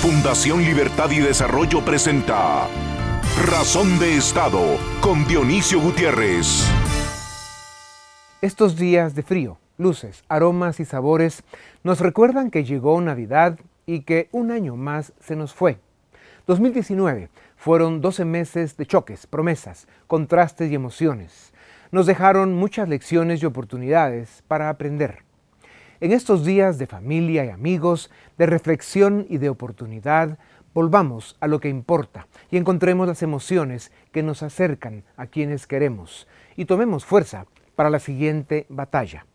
Fundación Libertad y Desarrollo presenta Razón de Estado con Dionisio Gutiérrez. Estos días de frío, luces, aromas y sabores nos recuerdan que llegó Navidad y que un año más se nos fue. 2019 fueron 12 meses de choques, promesas, contrastes y emociones. Nos dejaron muchas lecciones y oportunidades para aprender. En estos días de familia y amigos, de reflexión y de oportunidad, volvamos a lo que importa y encontremos las emociones que nos acercan a quienes queremos y tomemos fuerza para la siguiente batalla.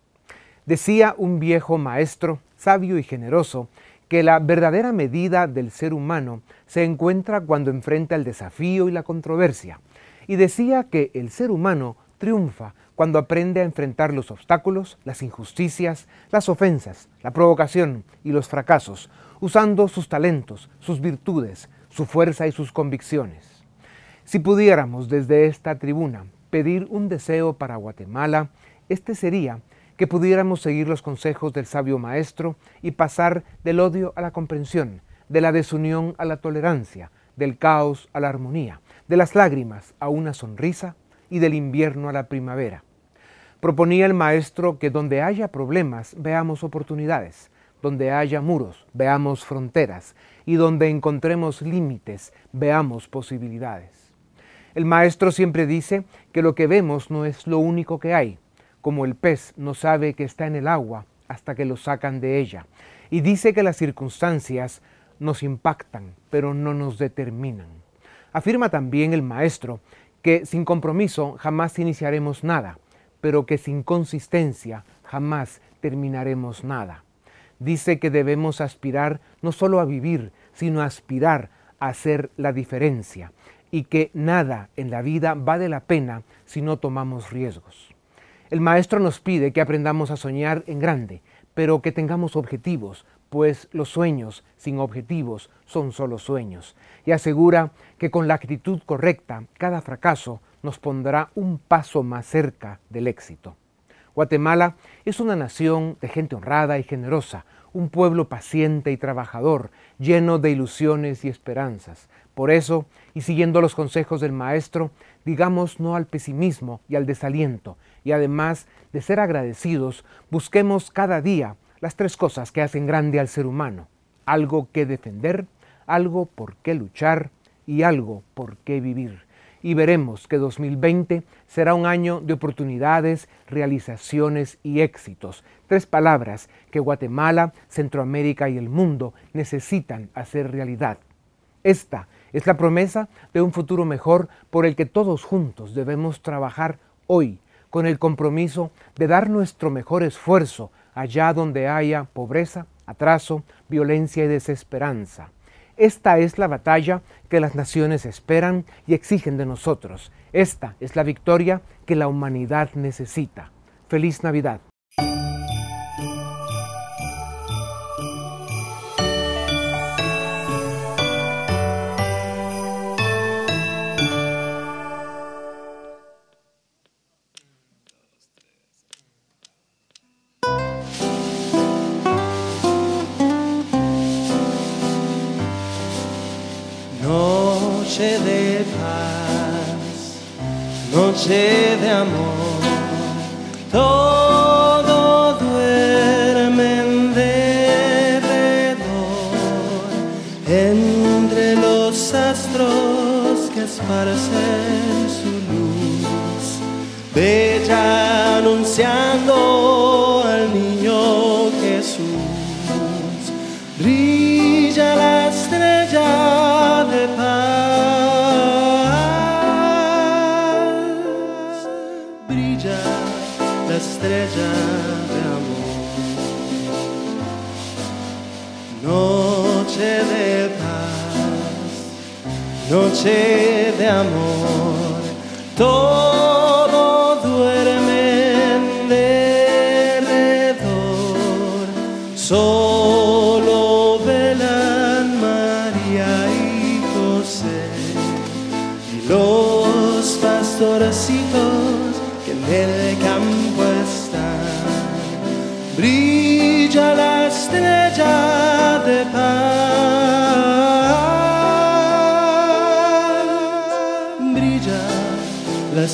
Decía un viejo maestro, sabio y generoso, que la verdadera medida del ser humano se encuentra cuando enfrenta el desafío y la controversia. Y decía que el ser humano triunfa cuando aprende a enfrentar los obstáculos, las injusticias, las ofensas, la provocación y los fracasos, usando sus talentos, sus virtudes, su fuerza y sus convicciones. Si pudiéramos desde esta tribuna pedir un deseo para Guatemala, este sería que pudiéramos seguir los consejos del sabio maestro y pasar del odio a la comprensión, de la desunión a la tolerancia, del caos a la armonía, de las lágrimas a una sonrisa y del invierno a la primavera. Proponía el maestro que donde haya problemas veamos oportunidades, donde haya muros veamos fronteras y donde encontremos límites veamos posibilidades. El maestro siempre dice que lo que vemos no es lo único que hay, como el pez no sabe que está en el agua hasta que lo sacan de ella, y dice que las circunstancias nos impactan, pero no nos determinan. Afirma también el maestro que sin compromiso jamás iniciaremos nada, pero que sin consistencia jamás terminaremos nada. Dice que debemos aspirar no solo a vivir, sino a aspirar a hacer la diferencia y que nada en la vida vale la pena si no tomamos riesgos. El maestro nos pide que aprendamos a soñar en grande, pero que tengamos objetivos, pues los sueños sin objetivos son solo sueños, y asegura que con la actitud correcta cada fracaso nos pondrá un paso más cerca del éxito. Guatemala es una nación de gente honrada y generosa, un pueblo paciente y trabajador, lleno de ilusiones y esperanzas. Por eso, y siguiendo los consejos del Maestro, digamos no al pesimismo y al desaliento, y además de ser agradecidos, busquemos cada día las tres cosas que hacen grande al ser humano. Algo que defender, algo por qué luchar y algo por qué vivir. Y veremos que 2020 será un año de oportunidades, realizaciones y éxitos. Tres palabras que Guatemala, Centroamérica y el mundo necesitan hacer realidad. Esta es la promesa de un futuro mejor por el que todos juntos debemos trabajar hoy, con el compromiso de dar nuestro mejor esfuerzo allá donde haya pobreza, atraso, violencia y desesperanza. Esta es la batalla que las naciones esperan y exigen de nosotros. Esta es la victoria que la humanidad necesita. Feliz Navidad.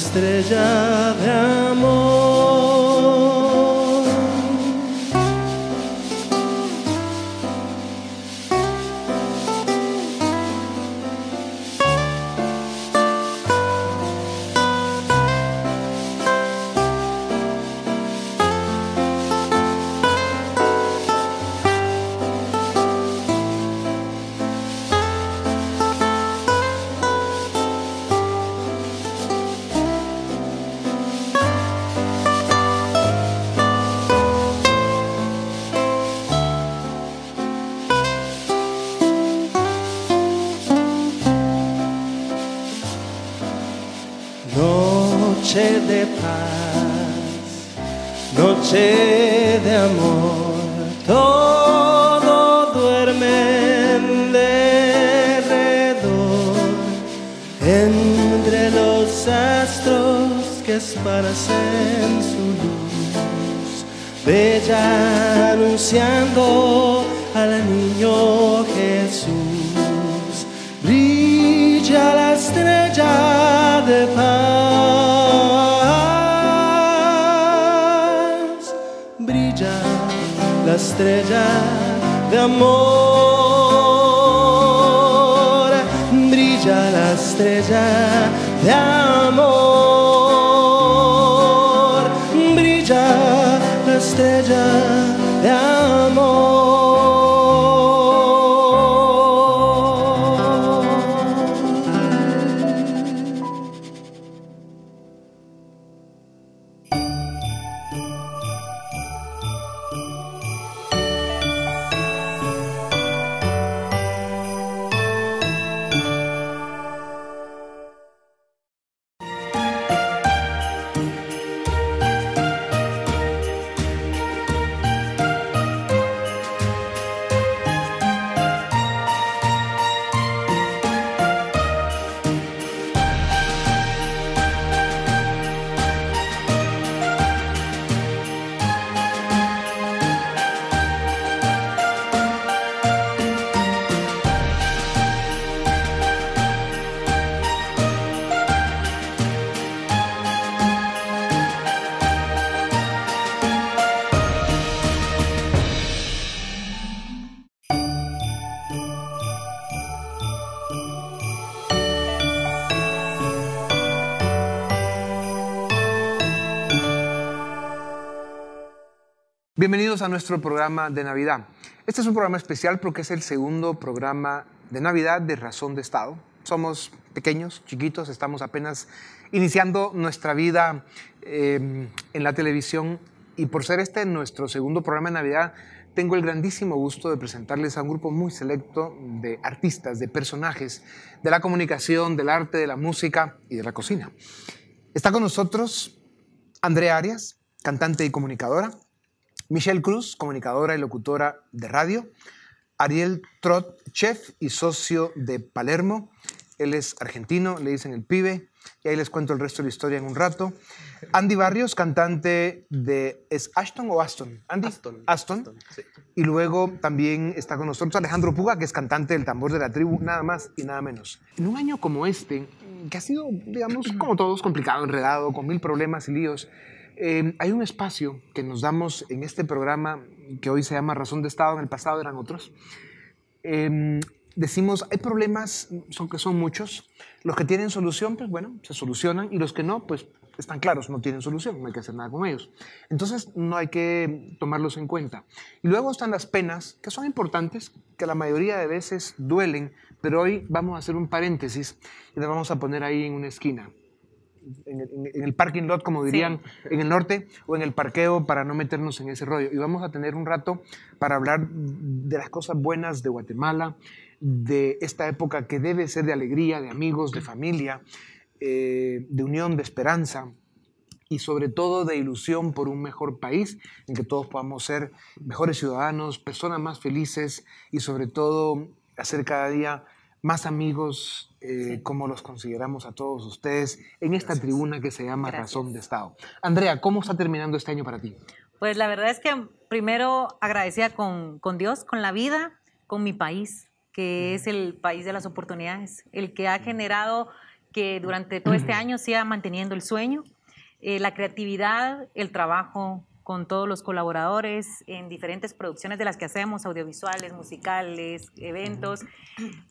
Estrella de amor. al niño Jesús. Brilla la estrella de paz. Brilla la estrella de amor. Brilla la estrella de amor. Brilla la estrella de amor. Bienvenidos a nuestro programa de Navidad. Este es un programa especial porque es el segundo programa de Navidad de Razón de Estado. Somos pequeños, chiquitos, estamos apenas iniciando nuestra vida em, en la televisión y por ser este nuestro segundo programa de Navidad, tengo el grandísimo gusto de presentarles a un grupo muy selecto de artistas, de personajes de la comunicación, del arte, de la música y de la cocina. Está con nosotros Andrea Arias, cantante y comunicadora. Michelle Cruz, comunicadora y locutora de radio. Ariel Trot, chef y socio de Palermo. Él es argentino, le dicen el pibe. Y ahí les cuento el resto de la historia en un rato. Andy Barrios, cantante de... ¿Es Ashton o Aston? Andy. Aston. Aston. Y luego también está con nosotros Alejandro Puga, que es cantante del tambor de la tribu, nada más y nada menos. En un año como este, que ha sido, digamos, como todos, complicado, enredado, con mil problemas y líos, Em, hay un espacio que nos damos en este programa que hoy se llama Razón de Estado, en el pasado eran otros. Em, decimos, hay problemas, son que son muchos. Los que tienen solución, pues bueno, se solucionan y los que no, pues están claros, no tienen solución, no hay que hacer nada con ellos. Entonces no hay que tomarlos en cuenta. Y luego están las penas, que son importantes, que la mayoría de veces duelen, pero hoy vamos a hacer un paréntesis y le vamos a poner ahí en una esquina en el, parking lot, como dirían en el norte, o en el parqueo para no meternos en ese rollo. Y vamos a tener un rato para hablar de las cosas buenas de Guatemala, de esta época que debe ser de alegría, de amigos, de familia, eh, de unión, de esperanza y sobre todo de ilusión por un mejor país en que todos podamos ser mejores ciudadanos, personas más felices y sobre todo hacer cada día más amigos eh, como los consideramos a todos ustedes en esta tribuna que se llama Razón de Estado. Andrea, ¿cómo está terminando este año para ti? Pues la verdad es que primero agradecida con, con Dios, con la vida, con mi país, que es el país de las oportunidades, el que ha generado que durante todo este año siga manteniendo el sueño, eh, la creatividad, el trabajo con todos los colaboradores en diferentes producciones de las que hacemos, audiovisuales, musicales, eventos,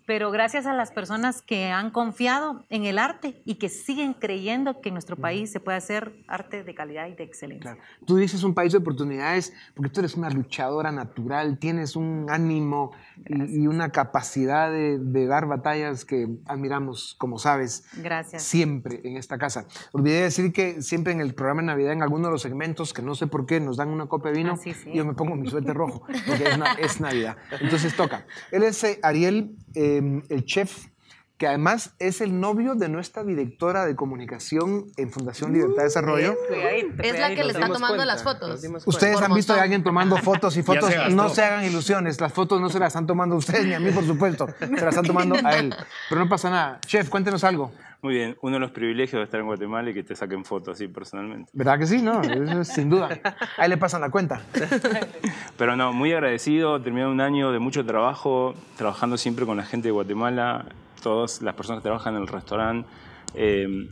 pero gracias a las personas que han confiado en el arte y que siguen creyendo que en nuestro país se puede hacer arte de calidad y de excelencia. Claro. Tú dices un país de oportunidades porque tú eres una luchadora natural, tienes un ánimo y, y una capacidad de, de dar batallas que admiramos, como sabes, Gracias. siempre en esta casa. Olvidé decir que siempre en el programa de Navidad, en alguno de los segmentos, que no sé por qué, nos dan una copa de vino Ah, sí, sí. y yo me pongo mi suéter rojo, porque es, na- es Navidad. Entonces toca. Él es eh, Ariel, eh, el chef, que además es el novio de nuestra directora de comunicación en Fundación Libertad de Desarrollo. Cuidadito, Es la que le está tomando cuenta, las fotos. Ustedes Por han visto a alguien tomando fotos y fotos. se. No se hagan ilusiones. Las fotos no se las están tomando ustedes ni a mí, por supuesto. Se las están tomando a él. Pero no pasa nada. Chef, cuéntenos algo. Muy bien, uno de los privilegios de estar en Guatemala y que te saquen fotos así personalmente. ¿Verdad que sí? No, sin duda. Ahí le pasan la cuenta. Pero no, muy agradecido, terminé un año de mucho trabajo, trabajando siempre con la gente de Guatemala, todas las personas que trabajan en el restaurante. Eh,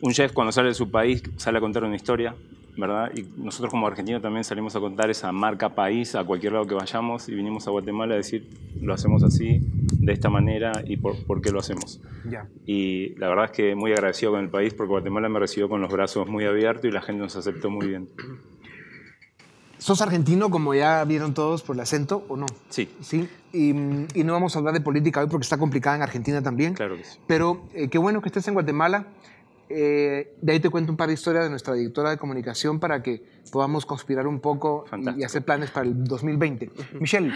un chef cuando sale de su país sale a contar una historia, ¿verdad? Y nosotros como argentinos también salimos a contar esa marca país a cualquier lado que vayamos y vinimos a Guatemala a decir, lo hacemos así, de esta manera y por, por qué lo hacemos. Ya. Y la verdad es que muy agradecido con el país porque Guatemala me recibió con los brazos muy abiertos y la gente nos aceptó muy bien. ¿Sos argentino, como ya vieron todos por el acento, o no? Sí, Sí. Y, mm, y no vamos a hablar de política hoy porque está complicada en Argentina también. claro que sí. Pero eh, qué bueno que estés en Guatemala. Eh, de ahí te cuento un par de historias de nuestra directora de comunicación para que podamos conspirar un poco y, hacer planes para el 2020. Michelle,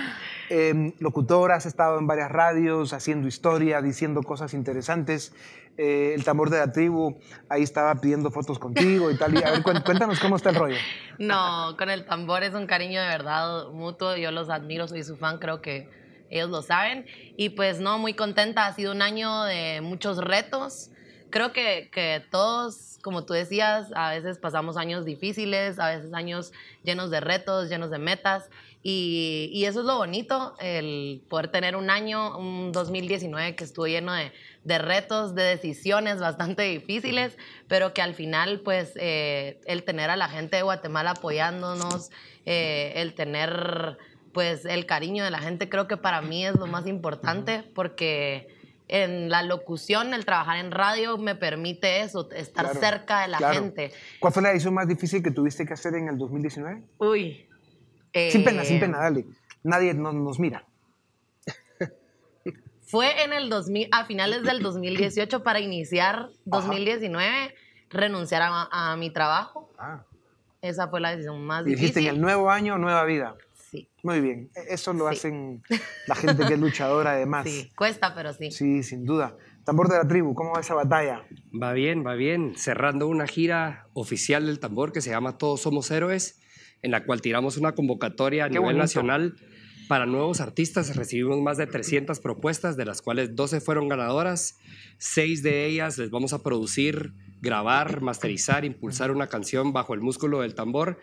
eh, locutora, has estado en varias radios haciendo historia, diciendo cosas interesantes. Eh, el tambor de la tribu, ahí estaba pidiendo fotos contigo y tal. Y, a ver, cuen- cuéntanos cómo está el rollo. No, con el tambor es un cariño de verdad mutuo. Yo los admiro, soy su fan, creo que ellos lo saben. Y pues no, muy contenta. Ha sido un año de muchos retos. Creo que, que todos, como tú decías, a veces pasamos años difíciles, a veces años llenos de retos, llenos de metas. Y, y eso es lo bonito, el poder tener un año, un 2019 que estuvo lleno de, de retos, de decisiones bastante difíciles, pero que al final, pues, eh, el tener a la gente de Guatemala apoyándonos, eh, el tener, pues, el cariño de la gente, creo que para mí es lo más importante, porque en la locución, el trabajar en radio, me permite eso, estar Claro, cerca de la claro. gente. ¿Cuál fue la decisión más difícil que tuviste que hacer en el 2019? Uy. Sin pena, eh, sin pena, dale. Nadie no- nos mira. Fue en el 2000, a finales del 2018 para iniciar 2019, renunciar a, a mi trabajo. Ah. Esa fue la decisión más Y dijiste, en difícil. el nuevo año, nueva vida. Sí, Muy bien. E- Eso lo Sí. hacen la gente que es luchadora, además. sí, cuesta, pero sí. Sí, sin duda. Tambor de la tribu, ¿cómo va esa batalla? Va bien, va bien. Cerrando una gira oficial del tambor que se llama Todos Somos Héroes, en la cual tiramos una convocatoria a Qué nivel bonito. nacional para nuevos artistas. Recibimos más de 300 propuestas, de las cuales 12 fueron ganadoras. Seis de ellas les vamos a producir, grabar, masterizar, impulsar una canción bajo el músculo del tambor.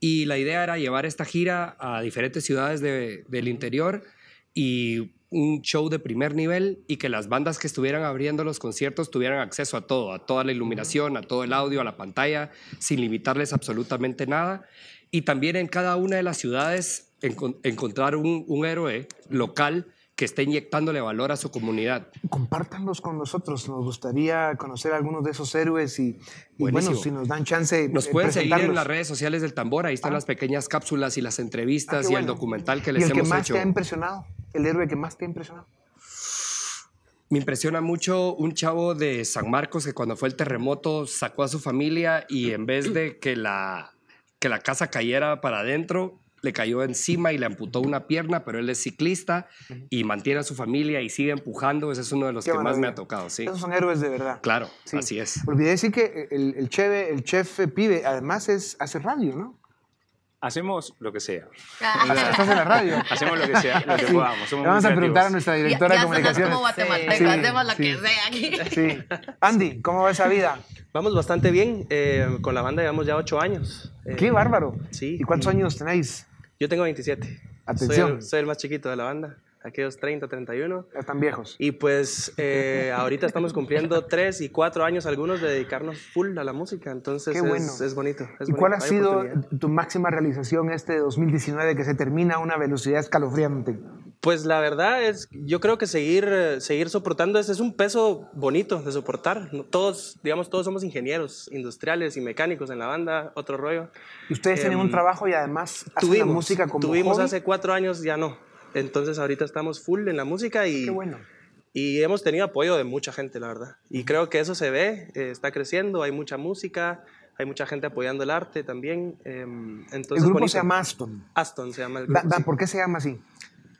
Y la idea era llevar esta gira a diferentes ciudades de- del interior y un show de primer nivel y que las bandas que estuvieran abriendo los conciertos tuvieran acceso a todo, a toda la iluminación, a todo el audio, a la pantalla, sin limitarles absolutamente nada. Y también en cada una de las ciudades encon- encontrar un, un héroe local que esté inyectándole valor a su comunidad. Compártanlos con nosotros. Nos gustaría conocer a algunos de esos héroes y, y bueno, si nos dan chance Nos eh, pueden seguir en las redes sociales del Tambor, ahí están Ah. las pequeñas cápsulas y las Ah, entrevistas qué y el documental que ¿Y les el que hemos más hecho. te ha impresionado? ¿El héroe que más te ha impresionado? Me impresiona mucho un chavo de San Marcos que cuando fue el terremoto sacó a su familia y en vez de que la, que la casa cayera para adentro, le cayó encima y le amputó una pierna, pero él es ciclista y mantiene a su familia y sigue empujando. Ese es uno de los Qué que más me ha tocado, sí. Esos son héroes de verdad. Claro, Sí. así es. Olvidé decir que el, el, chef, el chef Pibe además es, hace radio, ¿no? Hacemos lo que sea. Estás en la radio. Hacemos lo que sea, lo que Sí. podamos. Somos Le vamos a preguntar a nuestra Ya, directora ya de sonas comunicaciones. como Sí, hacemos lo sí. que sea aquí. Sí. Andy, ¿cómo va esa vida? Vamos bastante bien. eh, con la banda llevamos ya ocho años. Eh, Qué bárbaro. sí. ¿Y cuántos años tenéis? Yo tengo 27. Atención. Soy el, soy el más chiquito de la banda. aquellos 30, 31. Ya están viejos. Y pues eh, ahorita estamos cumpliendo 3 y 4 años algunos de dedicarnos full a la música, entonces Qué es, bueno. es bonito. es ¿Y bonito, cuál ha hay sido tu máxima realización este 2019 que se termina a una velocidad escalofriante? Pues la verdad es, yo creo que seguir, eh, seguir soportando ese es un peso bonito de soportar. Todos, digamos, todos somos ingenieros industriales y mecánicos en la banda, otro rollo. Y Ustedes tienen un Em, trabajo y además hacen la Tuvimos, música como tuvimos hobby. hace cuatro años, ya no. Entonces ahorita estamos full en la música y, Qué bueno. y hemos tenido apoyo de mucha gente, la verdad. Y creo que eso se ve, eh, está creciendo, hay mucha música, hay mucha gente apoyando el arte también. em, entonces, el grupo bonito. se llama Aston. Aston, se llama el grupo. da. ¿Por qué se llama así?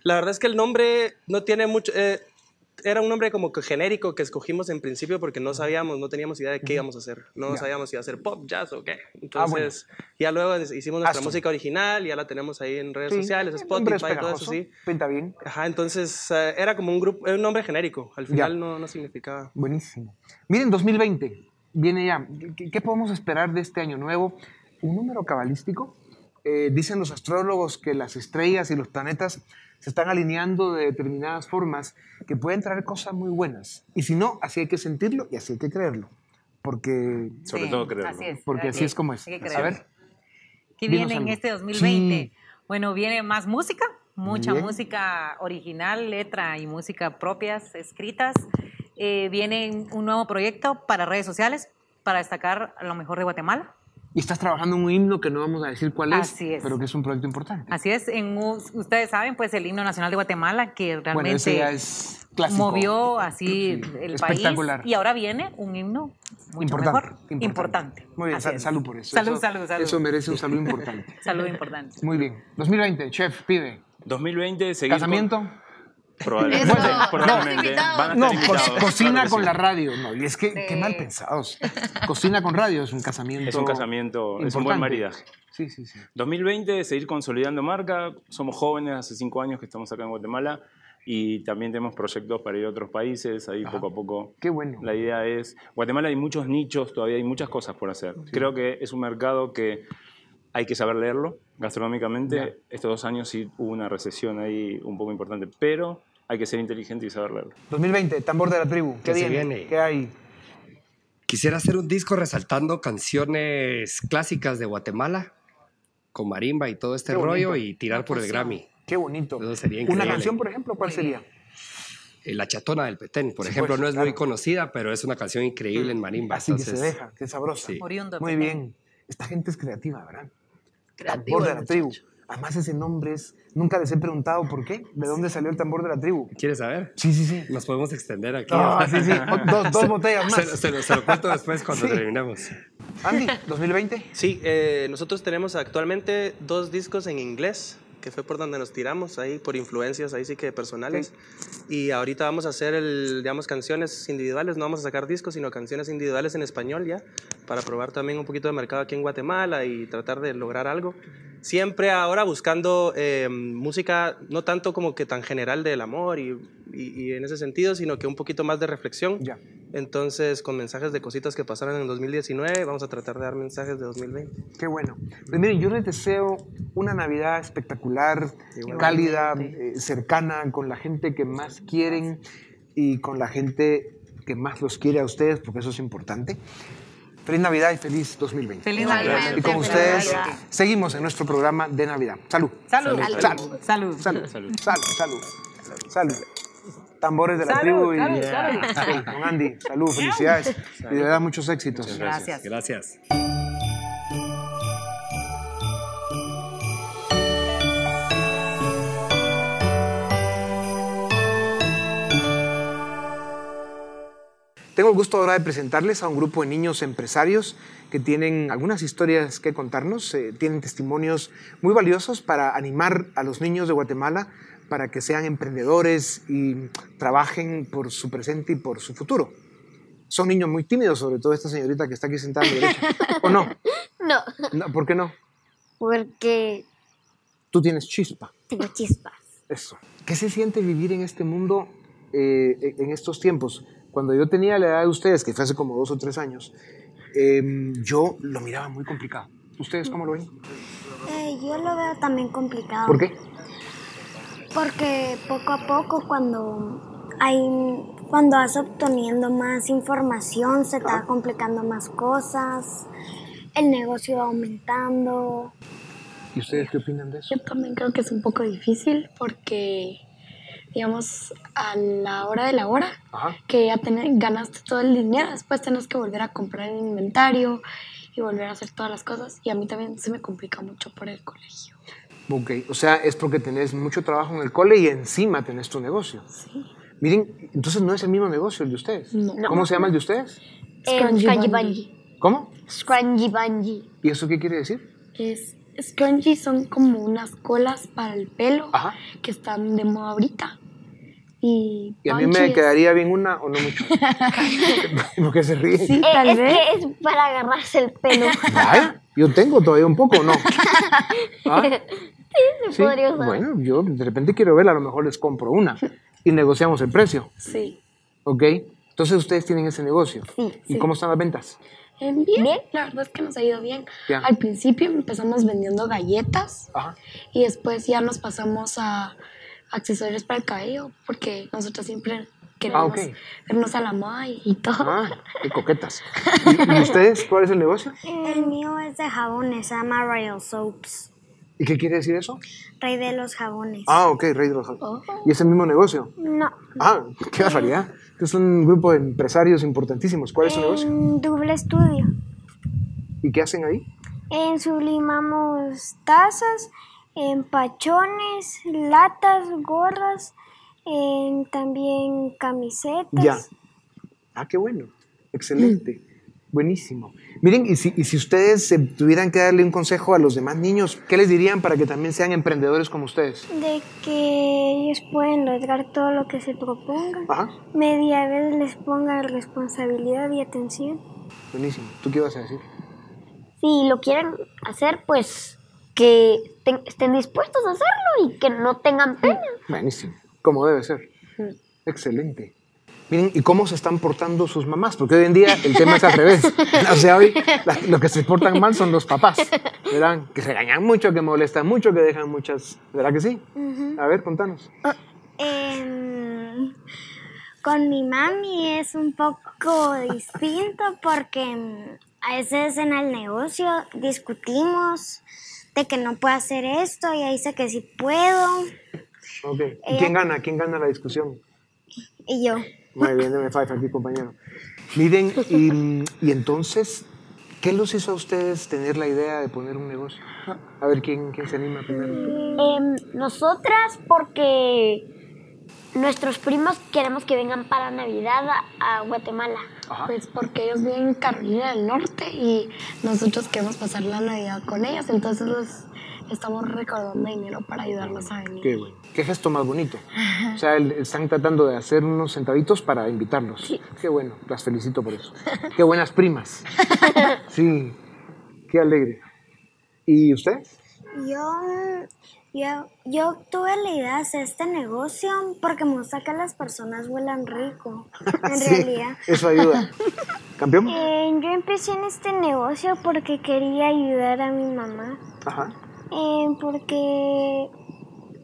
La verdad es que el nombre no tiene mucho... eh, era un nombre como que genérico que escogimos en principio porque no sabíamos, no teníamos idea de qué íbamos a hacer. No Ya. sabíamos si iba a ser pop, jazz o qué. Ah, bueno. Entonces, ya luego hicimos nuestra música original, ya la tenemos ahí en redes Sí, sociales, nombre es Spotify, todo eso, sí. Pinta bien. Ajá, entonces eh, era como un grupo, un nombre genérico. Al final no, no significaba. Buenísimo. Miren, 2020 viene ya. ¿Qué, qué podemos esperar de este año nuevo? ¿Un número cabalístico? Eh, dicen los astrólogos que las estrellas y los planetas se están alineando de determinadas formas que pueden traer cosas muy buenas. Y si no, así hay que sentirlo y así hay que creerlo. Porque, Sobre todo creerlo. Así es. porque así que- es como es. A ver, ¿Qué viene en este 2020? Sí. Bueno, viene más música, mucha bien. música original, letra y música propias, escritas. Eh, viene un nuevo proyecto para redes sociales para destacar lo mejor de Guatemala. Y estás trabajando en un himno que no vamos a decir cuál es, Así es. pero que es un proyecto importante. Así es, en, ustedes saben, pues el himno nacional de Guatemala que bueno, realmente ese ya es clásico. movió así Sí, el espectacular. país y ahora viene un himno mucho Importante, mejor, importante. importante. Muy bien, sal- salud por eso. Salud, Eso- salud, salud. Eso merece un salud importante. Salud importante. Muy bien. 2020, chef, pide. 2020, seguir con- ¿Casamiento? Probablemente. Probablemente. Van a No, co- cocina claro con sí. la radio. No, y es que, qué mal pensados. Cocina con radio es un casamiento. Es un casamiento, es un buen maridaje. Sí, sí, sí. 2020, seguir consolidando marca. Somos jóvenes, hace cinco años que estamos acá en Guatemala y también tenemos proyectos para ir a otros países. Ahí poco a poco. Qué bueno. La idea es, Guatemala hay muchos nichos, todavía hay muchas cosas por hacer. Creo que es un mercado que hay que saber leerlo gastronómicamente. Ya. Estos dos años sí hubo una recesión ahí un poco importante, pero hay que ser inteligente y saber leerlo. 2020, tambor de la tribu. ¿Qué viene? viene. ¿Qué hay? Quisiera hacer un disco resaltando canciones clásicas de Guatemala, con marimba y todo este rollo, y tirar por el Grammy. Qué bonito. Eso sería Una canción, por ejemplo, ¿cuál sería? Eh, La Chatona del Petén, por Sí, ejemplo, pues, no es claro. muy conocida, pero es una canción increíble en marimba. Así que se deja, qué sabrosa. Sí. Muy bien. Esta gente es creativa, ¿verdad? Creativo tambor de la tribu. Además, ese nombre es. Nunca les he preguntado por qué. ¿De dónde salió el tambor de la tribu? ¿Quieres saber? Sí, sí, sí. Nos podemos extender aquí. Ah, sí, sí. O- Dos, dos botellas más. Se, lo- se lo- se lo cuento después cuando Sí. terminemos. Andy, 2020. Sí, eh, nosotros tenemos actualmente dos discos en inglés, que fue por donde nos tiramos, ahí por influencias, ahí sí que personales. Y ahorita vamos a hacer, el, digamos, canciones individuales, no vamos a sacar discos, sino canciones individuales en español ya, para probar también un poquito de mercado aquí en Guatemala y tratar de lograr algo. Siempre ahora buscando eh, música no tanto como que tan general del amor y, y- y en ese sentido, sino que un poquito más de reflexión. Ya. Entonces, con mensajes de cositas que pasaron en 2019, vamos a tratar de dar mensajes de 2020. Qué bueno. Pues miren, yo les deseo una Navidad espectacular, cálida, eh, cercana, con la gente que más quieren y con la gente que más los quiere a ustedes, porque eso es importante. Feliz Navidad y feliz 2020. Feliz Navidad. Y con ustedes seguimos en nuestro programa de Navidad. Salud. Salud. Salud. Salud. Salud. Salud. Salud. Salud. Tambores de la Salud, tribu y salud, salud. Sí, con Andy. Salud, felicidades. Y de verdad muchos éxitos. Gracias. Gracias. Tengo el gusto ahora de presentarles a un grupo de niños empresarios que tienen algunas historias que contarnos, eh, tienen testimonios muy valiosos para animar a los niños de Guatemala para que sean emprendedores y trabajen por su presente y por su futuro. Son niños muy tímidos, sobre todo esta señorita que está aquí sentada a mi derecha. ¿O no? No, no? ¿Por qué no? porque Tú tienes chispa. tengo chispas. Eso. ¿Qué se siente vivir en este mundo eh, en estos tiempos? Cuando yo tenía la edad de ustedes, que fue hace como dos o tres años, eh, yo lo miraba muy complicado. ¿Ustedes cómo lo ven? Eh, yo lo veo también complicado. ¿Por qué? Porque poco a poco cuando hay cuando vas obteniendo más información se te va complicando más cosas, el negocio va aumentando. ¿Y ustedes qué opinan de eso? Yo también creo que es un poco difícil porque, digamos, a la hora de la hora, Ajá. que ya tenés, ganaste todo el dinero, después tenés que volver a comprar el inventario y volver a hacer todas las cosas. Y a mí también se me complica mucho por el colegio. Ok, o sea, es porque tenés mucho trabajo en el cole y encima tenés tu negocio. Sí. Miren, entonces no es el mismo negocio el de ustedes. No. ¿Cómo se llama el de ustedes? Bungy. Bungy. ¿Cómo? Scrungy Bungy. ¿Y eso qué quiere decir? Es, scrunchies son como unas colas para el pelo Ajá. que están de moda ahorita. Y, Y a mí me es- quedaría bien una o no mucho. ¿Por qué se ríe? Sí, Eh, tal es vez. que es para agarrarse el pelo. Vaya, yo tengo todavía un poco, ¿o ¿no? ¿Ah? se podría usar. Bueno, yo de repente quiero verla, a lo mejor les compro una y negociamos el precio, Sí. ¿ok? Entonces ustedes tienen ese negocio. Sí, ¿Y sí. cómo están las ventas? Eh, bien, la verdad es que nos ha ido bien. Ya. Al principio empezamos vendiendo galletas Ajá. y después ya nos pasamos a accesorios para el cabello porque nosotros siempre queremos Ah, ok. vernos a la moda y, y todo. Ah, qué coquetas. ¿Y, y ustedes cuál es el negocio? El mío es de jabones, se llama Royal Soaps. ¿Y qué quiere decir eso? Rey de los jabones. Ah, ok, Rey de los Jabones. Oh. ¿Y es el mismo negocio? No. Ah, qué barbaridad. Es un grupo de empresarios importantísimos. ¿Cuál es su negocio? En doble estudio. ¿Y qué hacen ahí? En sublimamos tazas, empachones, latas, gorras, en también camisetas. Ya. Ah, qué bueno. Excelente. Buenísimo. Miren, y si, y si ustedes eh, tuvieran que darle un consejo a los demás niños, ¿qué les dirían para que también sean emprendedores como ustedes? De que ellos pueden lograr todo lo que se propongan. Ajá. Media vez les pongan responsabilidad y atención. Buenísimo. ¿Tú qué ibas a decir? Si lo quieren hacer, pues que estén dispuestos a hacerlo y que no tengan pena. Buenísimo. Como debe ser. Excelente. Miren, ¿y cómo se están portando sus mamás? Porque hoy en día el tema es al revés. O sea, hoy la- lo que se portan mal son los papás, ¿verdad? Que se regañan mucho, que molestan mucho, que dejan muchas... ¿Verdad que sí? A ver, contanos. Em, con mi mami es un poco distinto porque em, a veces en el negocio discutimos de que no puedo hacer esto y ella dice que sí puedo. ¿Y quién gana? ¿Quién gana la discusión? y yo. Muy bien, deme five aquí, compañero. Miren, y, y entonces, ¿qué los hizo a ustedes tener la idea de poner un negocio? A ver, ¿quién, quién se anima primero? Em, nosotras porque nuestros primos queremos que vengan para Navidad a, a Guatemala. Ajá. Pues porque ellos viven en Carolina del Norte y nosotros queremos pasar la Navidad con ellos, entonces les estamos recaudando dinero para ayudarlos a venir. Qué bueno. Qué gesto más bonito. O sea, el- están tratando de hacer unos centavitos para invitarlos. Qué bueno, las felicito por eso. Qué buenas primas. Sí, qué alegre. ¿Y ustedes? Yo, yo, yo tuve la idea de hacer este negocio porque me gusta que las personas huelan rico, en Sí, realidad. Eso ayuda. ¿Campeón? Eh, yo empecé en este negocio porque quería ayudar a mi mamá, Ajá. Eh, porque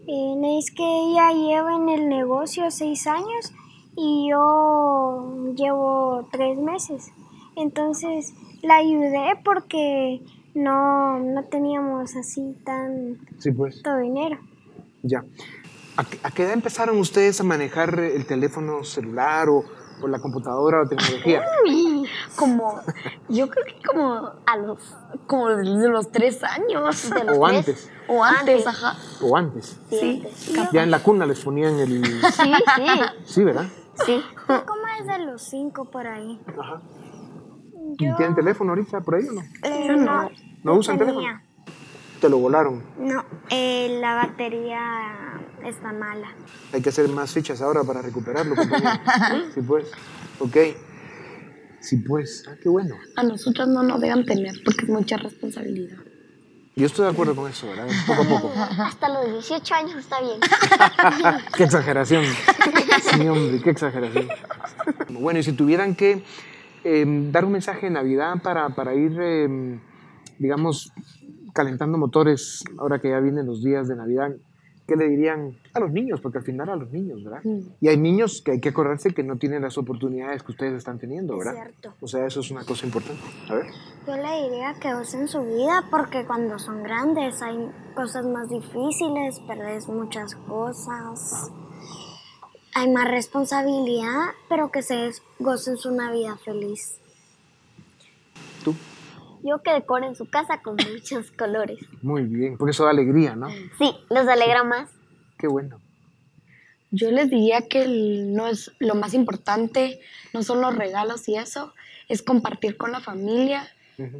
eh, es que ella lleva en el negocio seis años y yo llevo tres meses. Entonces la ayudé porque no, no teníamos así tan Sí, pues. tanto dinero. Ya. ¿A qué, a qué edad empezaron ustedes a manejar el teléfono celular o, o la computadora o tecnología? Como, yo creo que como a los, como de los tres años. De los O tres. antes. O antes, ajá. ¿O antes? Sí. Ya en la cuna les ponían el... Sí, sí, Sí, ¿verdad? sí. Como desde los cinco por ahí. Ajá. ¿Y tienen teléfono ahorita por ahí o no? Eh, no, ¿No usan tenía. teléfono? Te lo volaron. No, eh, la batería está mala. Hay que hacer más fichas ahora para recuperarlo, compañero. Sí, pues. Ok. Sí, pues. Ah, qué bueno. A nosotros no nos dejan tener porque es mucha responsabilidad. Yo estoy de acuerdo con eso, ¿verdad? Poco a poco. Hasta los 18 años está bien. qué exageración. Sí, hombre, qué exageración. Bueno, y si tuvieran que eh, dar un mensaje de Navidad para, para ir, eh, digamos, calentando motores, ahora que ya vienen los días de Navidad, ¿qué le dirían a los niños? Porque al final a los niños, ¿verdad? Y hay niños que hay que acordarse que no tienen las oportunidades que ustedes están teniendo, ¿verdad? cierto. O sea, eso es una cosa importante. A ver. Yo le diría que usen su vida porque cuando son grandes hay cosas más difíciles, perdés muchas cosas, hay más responsabilidad, pero que se gocen su Navidad feliz. Yo que decoren su casa con muchos colores. Muy bien, porque eso da alegría, ¿no? Sí, los alegra más. Qué bueno. Yo les diría que no es lo más importante, no son los regalos y eso, es compartir con la familia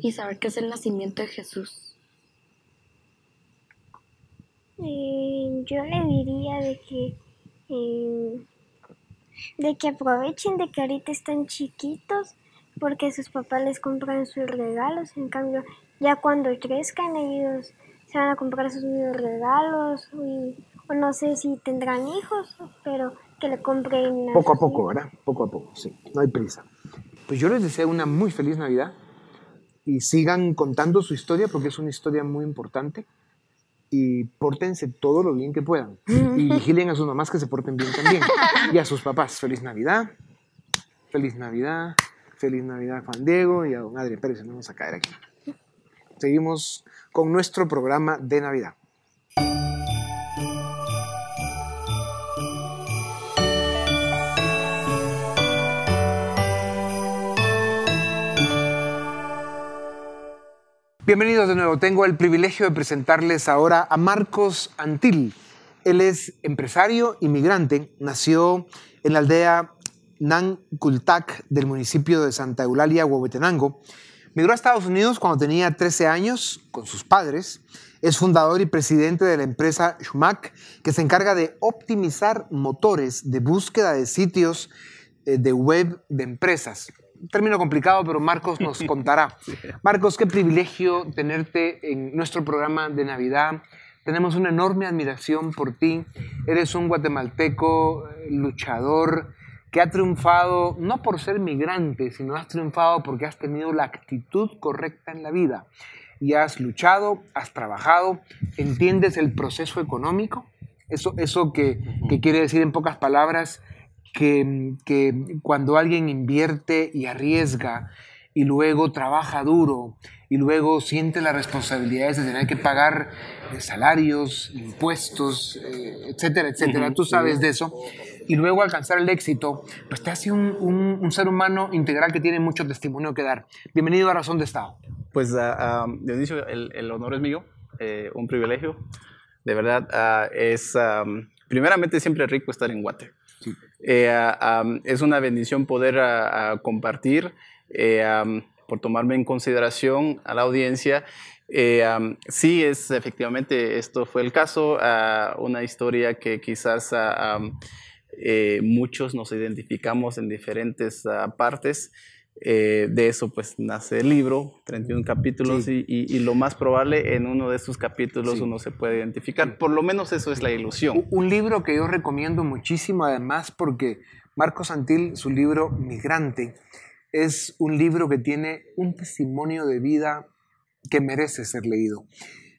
y saber que es el nacimiento de Jesús. Eh, yo le diría de que eh, de que aprovechen de que ahorita están chiquitos porque sus papás les compran sus regalos en cambio ya cuando crezcan ellos se van a comprar sus mismos regalos y, o no sé si tendrán hijos pero que le compren Poco a poco, ¿verdad? Poco a poco, sí. No hay prisa. Pues yo les deseo una muy feliz Navidad y sigan contando su historia porque es una historia muy importante y pórtense todo lo bien que puedan y vigilen a sus mamás que se porten bien también y a sus papás. Feliz Navidad, feliz Navidad, feliz Navidad Juan Diego y a don Adri Pérez, no vamos a caer aquí. Seguimos con nuestro programa de Navidad. Bienvenidos de nuevo. Tengo el privilegio de presentarles ahora a Marcos Antil. Él es empresario inmigrante. Nació en la aldea Nancultac del municipio de Santa Eulalia, Huehuetenango. Migró a Estados Unidos cuando tenía 13 años con sus padres. Es fundador y presidente de la empresa Schmack, que se encarga de optimizar motores de búsqueda de sitios eh, de web de empresas. Término complicado, pero Marcos nos contará. Marcos, qué privilegio tenerte en nuestro programa de Navidad. Tenemos una enorme admiración por ti. Eres un guatemalteco eh, luchador que ha triunfado no por ser migrante, sino has triunfado porque has tenido la actitud correcta en la vida. Y has luchado, has trabajado, entiendes el proceso económico. Eso, eso que, que quiere decir en pocas palabras que, que cuando alguien invierte y arriesga y luego trabaja duro y luego siente las responsabilidades de tener que pagar eh, salarios, impuestos, eh, etcétera, etcétera, tú sabes de eso, y luego alcanzar el éxito, pues te hace un, un- un ser humano integral que tiene mucho testimonio que dar. Bienvenido a Razón de Estado. Pues ah, ah, Dionisio, el, el honor es mío, eh, un privilegio. De verdad, ah, es am, primeramente siempre rico estar en Guate. Eh, ah, am, es una bendición poder compartir, eh, por tomarme en consideración a la audiencia. Eh, sí, es efectivamente, esto fue el caso, ah, una historia que quizás ah, eh, muchos nos identificamos en diferentes ah, partes. Eh, de eso pues nace el libro, 31 capítulos, y, y- y lo más probable en uno de esos capítulos Sí. uno se puede identificar. Por lo menos eso es la ilusión. Un- Un libro que yo recomiendo muchísimo, además, porque Marcos Santil, su libro Migrante, es un libro que tiene un testimonio de vida que merece ser leído.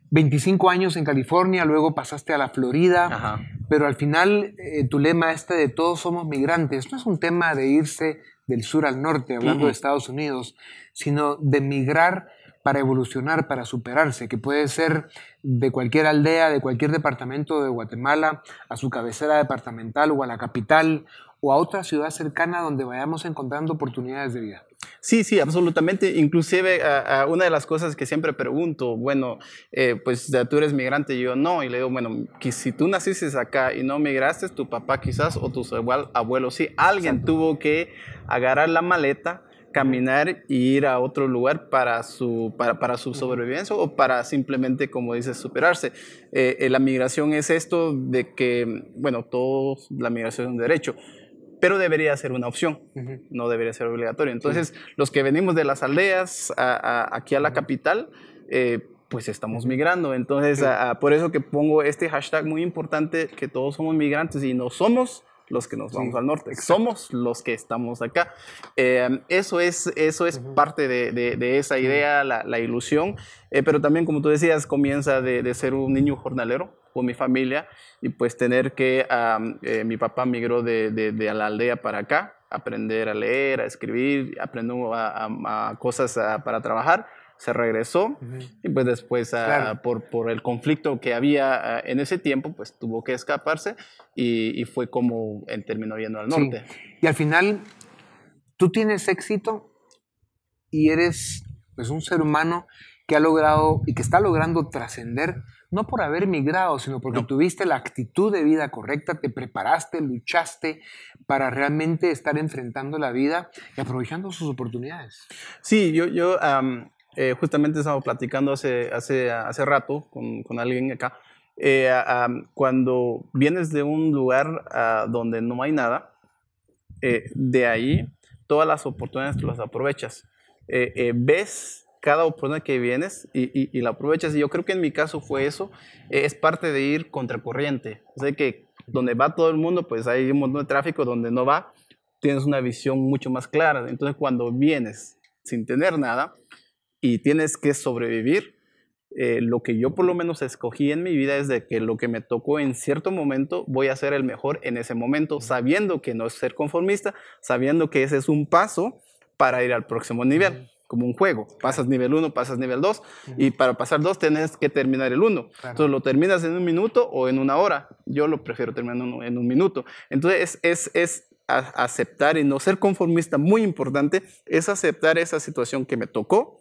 25 años en California, luego pasaste a la Florida, Ajá. pero al final eh, tu lema este de todos somos migrantes no es un tema de irse del sur al norte, hablando de Estados Unidos, sino de migrar para evolucionar, para superarse, que puede ser de cualquier aldea, de cualquier departamento de Guatemala, a su cabecera departamental o a la capital o a otra ciudad cercana donde vayamos encontrando oportunidades de vida. Sí, sí, absolutamente. Inclusive a- a una de las cosas que siempre pregunto, bueno, eh, pues tú eres migrante y yo no, y le digo, bueno, que si tú naciste acá y no migraste, tu papá quizás o tus abuel- abuelos sí, alguien tuvo que agarrar la maleta, caminar e ir a otro lugar para su, para, para su sobrevivencia o para simplemente, como dices, superarse. Eh, eh, la migración es esto de que, bueno, todos, la migración es un derecho, pero debería ser una opción no debería ser obligatorio. Entonces, los que venimos de las aldeas a- a- aquí a la capital, eh, pues estamos migrando. Entonces, a- a- por eso que pongo este hashtag muy importante, que todos somos migrantes y no somos los que nos vamos al norte. Somos los que estamos acá. Eh, eso es, eso es parte de, de, esa idea, la, la ilusión. Eh, pero también, como tú decías, comienza de, de, ser un niño jornalero con mi familia y pues tener que, eh, mi papá migró de, de, la aldea para acá, aprender a leer, a escribir, aprender a, a, cosas para trabajar se regresó y pues después ah, por, por, el conflicto que había ah, en ese tiempo, pues tuvo que escaparse y, y fue como él terminó yendo al norte. Y al final, tú tienes éxito y eres pues un ser humano que ha logrado y que está logrando trascender, no por haber migrado, sino porque tuviste la actitud de vida correcta, te preparaste, luchaste para realmente estar enfrentando la vida y aprovechando sus oportunidades. Sí, yo, yo eh, justamente estaba platicando hace, hace, hace rato con, con alguien acá. Eh, cuando vienes de un lugar ah, donde no hay nada, eh, de ahí todas las oportunidades tú las aprovechas. ves cada oportunidad que vienes y, la aprovechas. Y yo creo que en mi caso fue eso. es parte de ir contracorriente. O sea que donde va todo el mundo, pues hay un montón de tráfico. Donde no va, tienes una visión mucho más clara. Entonces cuando vienes sin tener nada, y tienes que sobrevivir. Eh, lo que yo por lo menos escogí en mi vida es de que lo que me tocó en cierto momento voy a ser el mejor en ese momento, sabiendo que no es ser conformista, sabiendo que ese es un paso para ir al próximo nivel, como un juego. Pasas nivel 1, pasas nivel 2 y para pasar 2 tienes que terminar el 1. Entonces lo terminas en un minuto o en una hora. Yo lo prefiero terminar en un, minuto. Entonces es, es aceptar y no ser conformista, muy importante, es aceptar esa situación que me tocó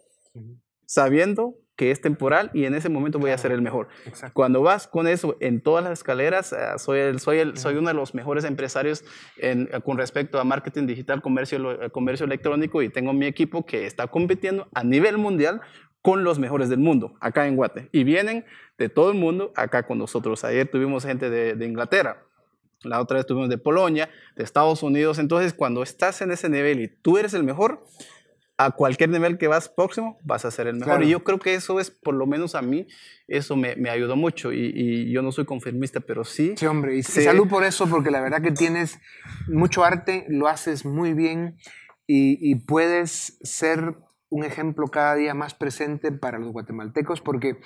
sabiendo que es temporal y en ese momento voy a ser el mejor. Cuando vas con eso en todas las escaleras, eh, soy, el, soy, el, soy uno de los mejores empresarios en, con respecto a marketing digital, comercio, eh, comercio electrónico y tengo mi equipo que está compitiendo a nivel mundial con los mejores del mundo, acá en Guate. Y vienen de todo el mundo acá con nosotros. Ayer tuvimos gente de, de Inglaterra, la otra vez tuvimos de Polonia, de Estados Unidos. Entonces, cuando estás en ese nivel y tú eres el mejor, a cualquier nivel que vas próximo, vas a ser el mejor. Y yo creo que eso es, por lo menos a mí, eso me, me ayudó mucho. Y, yo no soy conformista, pero sí. Sí, hombre. Y salud por eso, porque la verdad que tienes mucho arte, lo haces muy bien y, puedes ser un ejemplo cada día más presente para los guatemaltecos, porque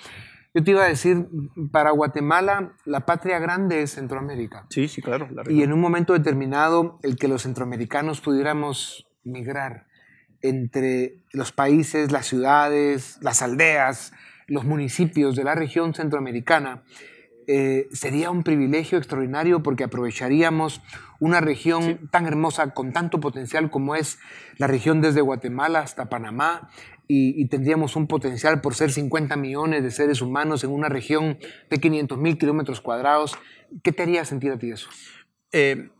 yo te iba a decir, para Guatemala, la patria grande es Centroamérica. Sí, sí, claro. y en un momento determinado, el que los centroamericanos pudiéramos migrar entre los países, las ciudades, las aldeas, los municipios de la región centroamericana, eh, sería un privilegio extraordinario porque aprovecharíamos una región tan hermosa, con tanto potencial como es la región desde Guatemala hasta Panamá, y, tendríamos un potencial por ser 50 millones de seres humanos en una región de 500 mil kilómetros cuadrados. ¿Qué te haría sentir a ti eso? Eh,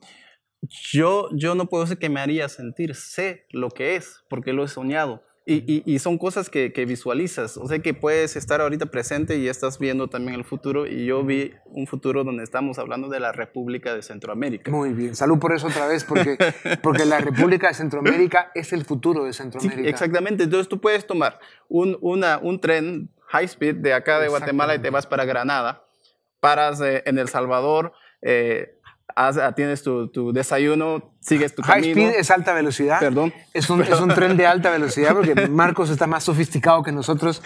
yo, yo no puedo decir que me haría sentir, sé lo que es, porque lo he soñado. Y, y, son cosas que, que, visualizas, o sea que puedes estar ahorita presente y estás viendo también el futuro. Y yo vi un futuro donde estamos hablando de la República de Centroamérica. Muy bien, salud por eso otra vez, porque, porque la República de Centroamérica es el futuro de Centroamérica. exactamente, entonces tú puedes tomar un, una, un tren high speed de acá de Guatemala y te vas para Granada, paras eh, en El Salvador. Eh, tienes tu, tu, desayuno, sigues tu camino. High speed es alta velocidad. Perdón. Es un, es un tren de alta velocidad porque Marcos está más sofisticado que nosotros,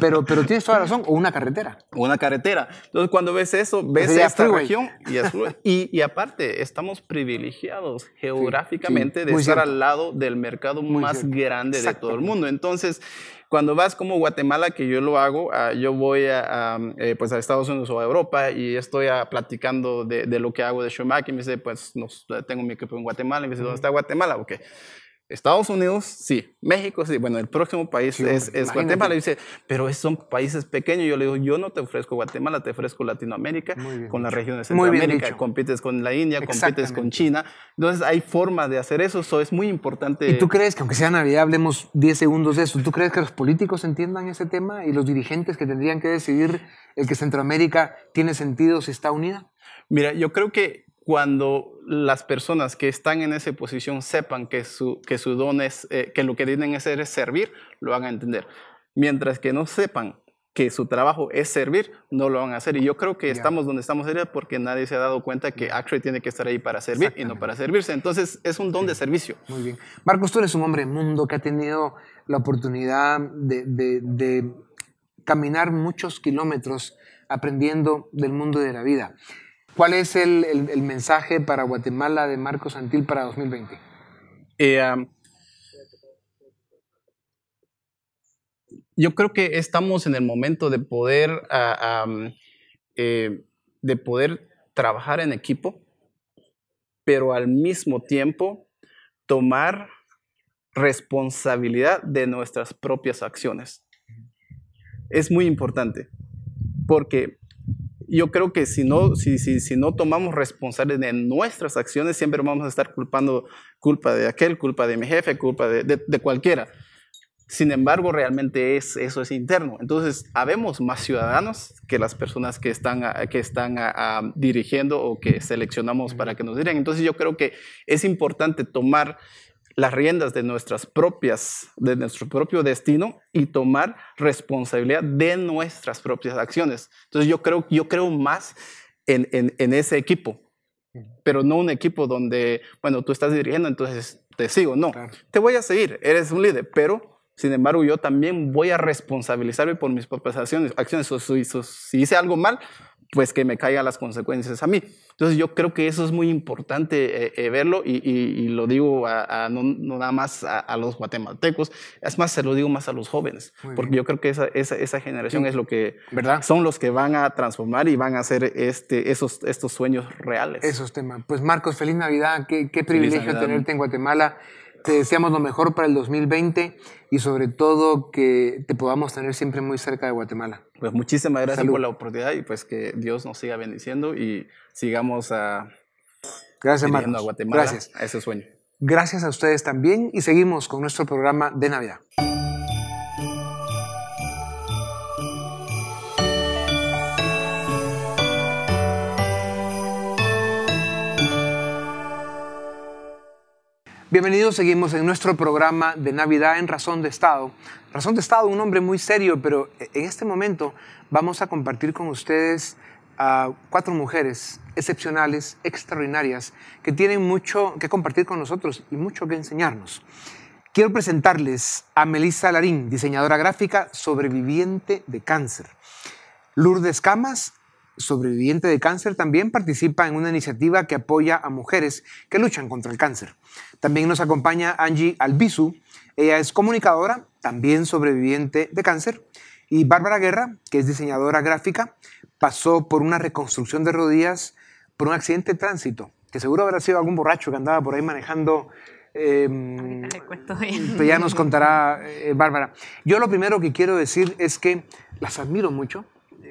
pero, pero tienes toda la razón, o una carretera. O una carretera. Entonces, cuando ves eso, ves esta región y, y, aparte, estamos privilegiados geográficamente de estar al lado del mercado más grande de todo el mundo. Entonces, cuando vas como Guatemala, que yo lo hago, ah, yo voy a, eh, pues a Estados Unidos o a Europa y estoy ah, platicando de, de, lo que hago de Showmack y me dice, pues nos, tengo mi equipo en Guatemala. Y me dice, ¿dónde está Guatemala? Ok. Estados Unidos, sí. México, sí. Bueno, el próximo país es, es Guatemala. Y dice, pero son países pequeños. Yo le digo, yo no te ofrezco Guatemala, te ofrezco Latinoamérica, con las regiones de Centroamérica. Compites con la India, compites con China. Entonces, hay formas de hacer eso. Eso es muy importante. ¿Y tú crees que, aunque sea Navidad, hablemos 10 segundos de eso, ¿tú crees que los políticos entiendan ese tema y los dirigentes que tendrían que decidir el que Centroamérica tiene sentido si está unida? Mira, yo creo que cuando las personas que están en esa posición sepan que su, que su don es, eh, que lo que tienen que hacer es servir, lo van a entender. Mientras que no sepan que su trabajo es servir, no lo van a hacer. Y yo creo que estamos donde estamos ahorita porque nadie se ha dado cuenta que Actually tiene que estar ahí para servir y no para servirse. Entonces es un don de servicio. Muy bien. Marcos, tú eres un hombre mundo que ha tenido la oportunidad de, de, de caminar muchos kilómetros aprendiendo del mundo de la vida. ¿Cuál es el, el, mensaje para Guatemala de Marcos Antil para 2020? Eh, yo creo que estamos en el momento de poder, eh, de poder trabajar en equipo, pero al mismo tiempo tomar responsabilidad de nuestras propias acciones. Es muy importante, porque yo creo que si no, si, si, si no tomamos responsabilidad de nuestras acciones, siempre vamos a estar culpando culpa de aquel, culpa de mi jefe, culpa de, de, de cualquiera. Sin embargo, realmente es, eso es interno. Entonces, habemos más ciudadanos que las personas que están, a, que están a, a, dirigiendo o que seleccionamos para que nos dirijan. Entonces, yo creo que es importante tomar las riendas de nuestras propias, de nuestro propio destino y tomar responsabilidad de nuestras propias acciones. Entonces, yo creo, yo creo más en, en, en ese equipo, pero no un equipo donde, bueno, tú estás dirigiendo, entonces te sigo. No, claro. te voy a seguir, eres un líder, pero sin embargo, yo también voy a responsabilizarme por mis propias acciones. acciones. Si, si hice algo mal, pues que me caigan las consecuencias a mí. Entonces yo creo que eso es muy importante eh, eh, verlo y, y, y, lo digo a, a no, no, nada más a, a, los guatemaltecos, es más, se lo digo más a los jóvenes, muy porque bien. yo creo que esa, esa, esa generación sí. es lo que ¿verdad? son los que van a transformar y van a hacer este, esos, estos sueños reales. Esos temas. Pues Marcos, feliz Navidad, qué, qué privilegio Navidad. tenerte en Guatemala. Te deseamos lo mejor para el 2020 y sobre todo que te podamos tener siempre muy cerca de Guatemala. Pues muchísimas gracias Salud. por la oportunidad y pues que Dios nos siga bendiciendo y sigamos a, gracias, Marcos. a Guatemala gracias. a ese sueño. Gracias a ustedes también y seguimos con nuestro programa de Navidad. Bienvenidos, seguimos en nuestro programa de Navidad en Razón de Estado. Razón de Estado, un hombre muy serio, pero en este momento vamos a compartir con ustedes a cuatro mujeres excepcionales, extraordinarias, que tienen mucho que compartir con nosotros y mucho que enseñarnos. Quiero presentarles a Melissa Larín, diseñadora gráfica, sobreviviente de cáncer. Lourdes Camas, sobreviviente de cáncer, también participa en una iniciativa que apoya a mujeres que luchan contra el cáncer. También nos acompaña Angie Albizu, ella es comunicadora, también sobreviviente de cáncer. Y Bárbara Guerra, que es diseñadora gráfica, pasó por una reconstrucción de rodillas por un accidente de tránsito, que seguro habrá sido algún borracho que andaba por ahí manejando. Eh, ya nos contará eh, Bárbara. Yo lo primero que quiero decir es que las admiro mucho,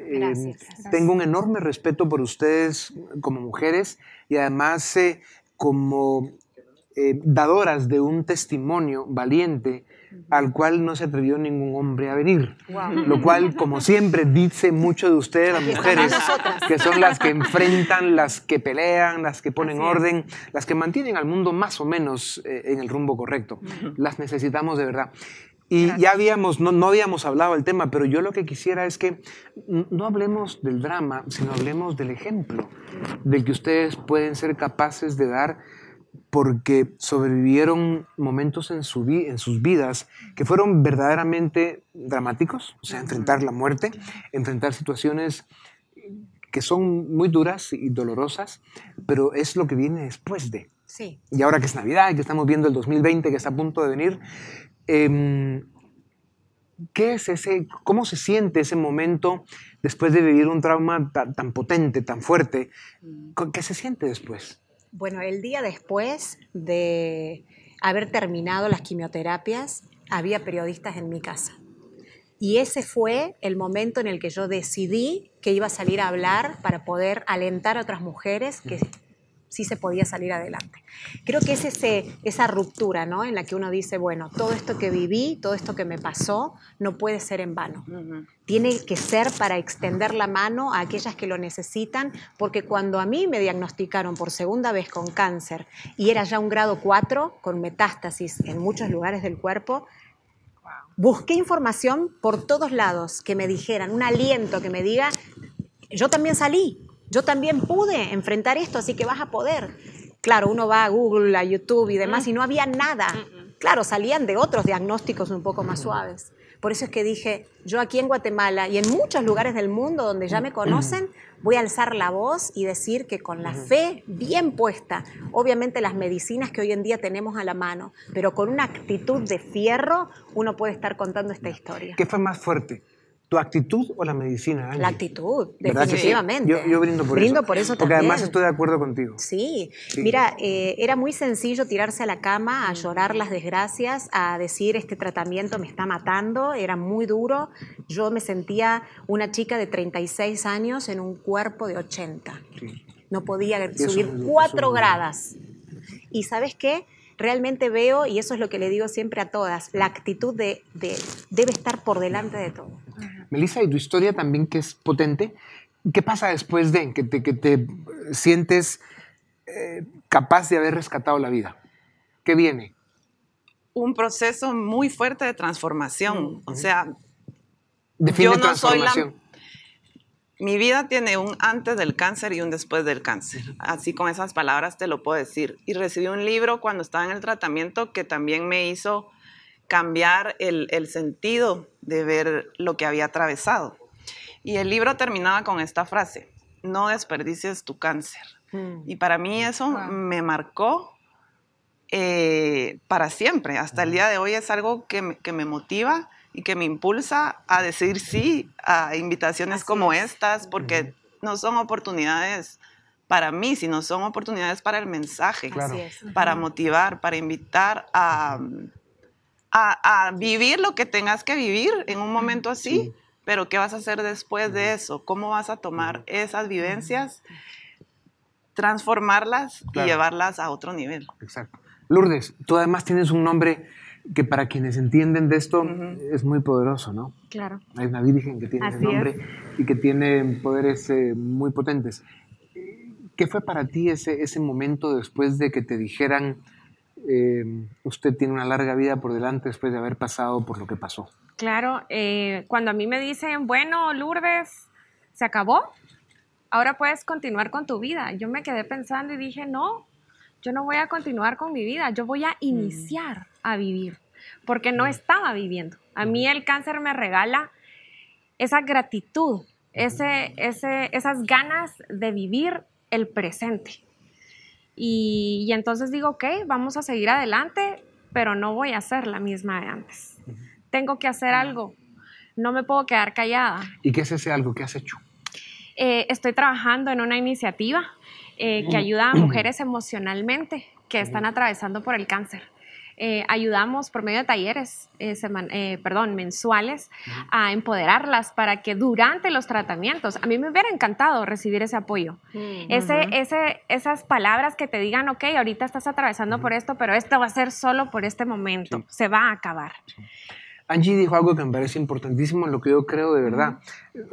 Gracias, gracias. Tengo un enorme respeto por ustedes como mujeres y además eh, como eh, dadoras de un testimonio valiente al cual no se atrevió ningún hombre a venir. Wow. Lo cual, como siempre, dice mucho de ustedes, las mujeres, que son las que enfrentan, las que pelean, las que ponen orden, las que mantienen al mundo más o menos eh, en el rumbo correcto. Las necesitamos de verdad. Y Gracias. ya habíamos, no, no habíamos hablado del tema, pero yo lo que quisiera es que no hablemos del drama, sino hablemos del ejemplo, del que ustedes pueden ser capaces de dar porque sobrevivieron momentos en, su vi en sus vidas que fueron verdaderamente dramáticos, o sea, enfrentar la muerte, enfrentar situaciones que son muy duras y dolorosas, pero es lo que viene después de. Sí. Y ahora que es Navidad y que estamos viendo el 2020 que está a punto de venir, eh, ¿qué es ese, cómo se siente ese momento después de vivir un trauma tan, tan potente, tan fuerte? ¿Qué se siente después? Bueno, el día después de haber terminado las quimioterapias, había periodistas en mi casa. Y ese fue el momento en el que yo decidí que iba a salir a hablar para poder alentar a otras mujeres que sí se podía salir adelante. Creo que es ese, esa ruptura ¿no? en la que uno dice, bueno, todo esto que viví, todo esto que me pasó, no puede ser en vano. Uh -huh. Tiene que ser para extender la mano a aquellas que lo necesitan, porque cuando a mí me diagnosticaron por segunda vez con cáncer y era ya un grado 4, con metástasis en muchos lugares del cuerpo, busqué información por todos lados que me dijeran, un aliento que me diga, yo también salí, yo también pude enfrentar esto, así que vas a poder. Claro, uno va a Google, a YouTube y demás, y no había nada. Claro, salían de otros diagnósticos un poco más suaves. Por eso es que dije, yo aquí en Guatemala y en muchos lugares del mundo donde ya me conocen, voy a alzar la voz y decir que con la fe bien puesta, obviamente las medicinas que hoy en día tenemos a la mano, pero con una actitud de fierro, uno puede estar contando esta historia. ¿Qué fue más fuerte? ¿Tu actitud o la medicina? Angie? La actitud, definitivamente. Yo, yo brindo por Brindo eso. por eso Porque además estoy de acuerdo contigo. Sí, Sí. mira, eh, era muy sencillo tirarse a la cama a llorar las desgracias, a decir este tratamiento me está matando, era muy duro. Yo me sentía una chica de 36 años en un cuerpo de 80. No podía eso subir es muy duro, cuatro eso es muy duro. gradas. Y sabes qué? Realmente veo, y eso es lo que le digo siempre a todas, la actitud de, de- debe estar por delante de todo. Melissa, y tu historia también que es potente. ¿Qué pasa después de que te, que te sientes eh, capaz de haber rescatado la vida? ¿Qué viene? un proceso muy fuerte de transformación. O sea, Define yo no soy la... Mi vida tiene un antes del cáncer y un después del cáncer. Así con esas palabras te lo puedo decir. Y recibí un libro cuando estaba en el tratamiento que también me hizo cambiar el, el sentido de ver lo que había atravesado. Y el libro terminaba con esta frase, no desperdicies tu cáncer. Y para mí eso me marcó eh, para siempre. Hasta el día de hoy es algo que me, que me motiva y que me impulsa a decir sí a invitaciones como estas, porque no son oportunidades para mí, sino son oportunidades para el mensaje, Claro. Así es. para motivar, para invitar a, a, a vivir lo que tengas que vivir en un momento así, pero ¿qué vas a hacer después de eso? ¿Cómo vas a tomar esas vivencias, transformarlas Claro. y llevarlas a otro nivel? Exacto. Lourdes, tú además tienes un nombre que para quienes entienden de esto es muy poderoso, ¿no? Claro. Hay una virgen que tiene ese Así nombre y que tiene poderes eh, muy potentes. ¿Qué fue para ti ese, ese momento después de que te dijeran, eh, usted tiene una larga vida por delante después de haber pasado por lo que pasó? Claro, eh, cuando a mí me dicen, bueno, Lourdes, se acabó, ahora puedes continuar con tu vida. Yo me quedé pensando y dije, no, yo no voy a continuar con mi vida, yo voy a iniciar a vivir, porque no estaba viviendo. A mí el cáncer me regala esa gratitud, ese, ese, esas ganas de vivir el presente. Y, y entonces digo, ok, vamos a seguir adelante, pero no voy a ser la misma de antes. Tengo que hacer algo, no me puedo quedar callada. ¿Y qué es ese algo que has hecho? Eh, estoy trabajando en una iniciativa eh, que ayuda a mujeres emocionalmente que están atravesando por el cáncer. Eh, ayudamos por medio de talleres, eh, seman- eh, perdón, mensuales, a empoderarlas para que durante los tratamientos, a mí me hubiera encantado recibir ese apoyo. Ese, Ujú. ese, esas palabras que te digan, ok, ahorita estás atravesando por esto, pero esto va a ser solo por este momento, se va a acabar. Angie dijo algo que me parece importantísimo, en lo que yo creo de verdad.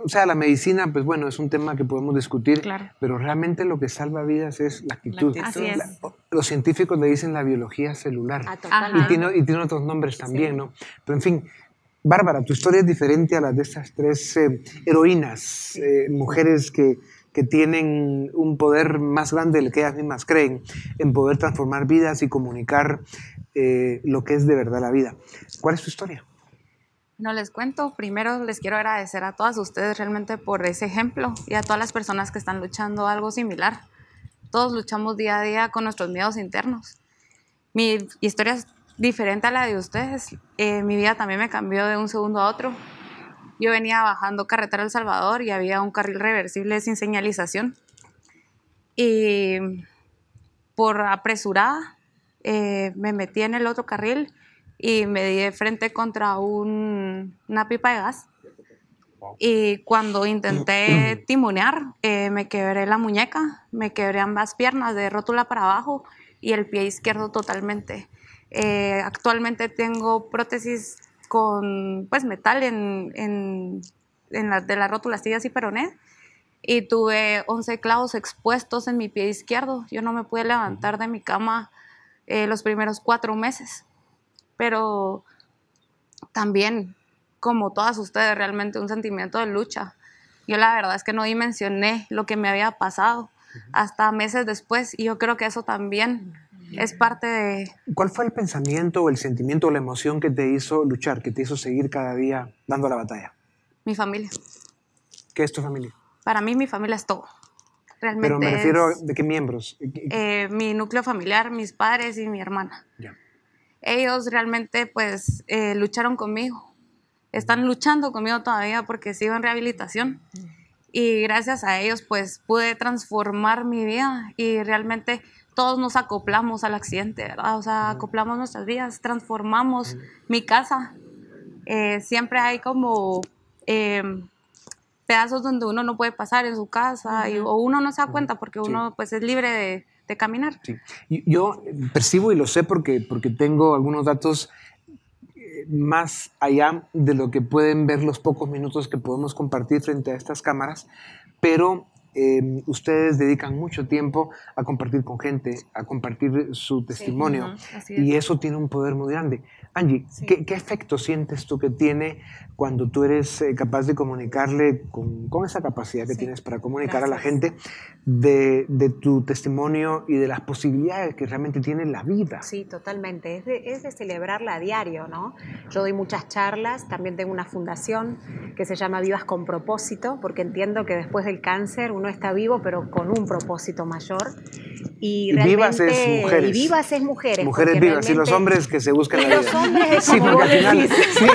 O sea, la medicina, pues bueno, es un tema que podemos discutir, pero realmente lo que salva vidas es la actitud. actitud. Así es. La- los científicos le dicen la biología celular. totalmente. y, tiene, y tiene otros nombres también, ¿no? Pero en fin, Bárbara, tu historia es diferente a la de estas tres eh, heroínas, eh, mujeres que, que tienen un poder más grande del que ellas mismas creen, en poder transformar vidas y comunicar eh, lo que es de verdad la vida. ¿Cuál es tu historia? No les cuento, primero les quiero agradecer a todas ustedes realmente por ese ejemplo y a todas las personas que están luchando algo similar. Todos luchamos día a día con nuestros miedos internos. Mi historia es diferente a la de ustedes. Eh, mi vida también me cambió de un segundo a otro. Yo venía bajando carretera El Salvador y había un carril reversible sin señalización. Y por apresurada eh, me metí en el otro carril y me di de frente contra un- una pipa de gas. Y cuando intenté timonear, eh, me quebré la muñeca, me quebré ambas piernas de rótula para abajo y el pie izquierdo totalmente. Eh, actualmente tengo prótesis con pues, metal en, en, en la, de las rótulas tibias y peroné y tuve 11 clavos expuestos en mi pie izquierdo. Yo no me pude levantar de mi cama eh, los primeros cuatro meses, pero también, como todas ustedes, realmente un sentimiento de lucha. Yo la verdad es que no dimensioné lo que me había pasado hasta meses después y yo creo que eso también es parte de... ¿Cuál fue el pensamiento o el sentimiento o la emoción que te hizo luchar, que te hizo seguir cada día dando la batalla? Mi familia. ¿Qué es tu familia? Para mí mi familia es todo. Realmente Pero me refiero de qué miembros. eh, mi núcleo familiar, mis padres y mi hermana. Ya. Ellos realmente pues eh, lucharon conmigo. Están luchando conmigo todavía porque sigo en rehabilitación. Y gracias a ellos pues pude transformar mi vida y realmente todos nos acoplamos al accidente, ¿verdad? O sea, acoplamos nuestras vidas, transformamos mi casa. Eh, siempre hay como eh, pedazos donde uno no puede pasar en su casa y- o uno no se da cuenta porque uno pues es libre de, de caminar. Y- Yo percibo y lo sé porque, porque tengo algunos datos eh, más allá de lo que pueden ver los pocos minutos que podemos compartir frente a estas cámaras, pero eh, ustedes dedican mucho tiempo a compartir con gente, a compartir su testimonio, Ujú, así y es. eso tiene un poder muy grande. Angie, ¿qué, qué efecto sientes tú que tiene cuando tú eres eh, capaz de comunicarle con, con esa capacidad que tienes para comunicar a la Gracias. gente de, de tu testimonio y de las posibilidades que realmente tiene la vida? Sí, totalmente. Es de, es de celebrarla a diario, ¿no? Yo doy muchas charlas, también tengo una fundación que se llama Vivas con propósito, porque entiendo que después del cáncer uno está vivo, pero con un propósito mayor. Y, Y vivas es realmente- mujeres. Y vivas es mujeres. Mujeres vivas, y los hombres que se buscan Y la los vida. hombres es sí, porque al final sí,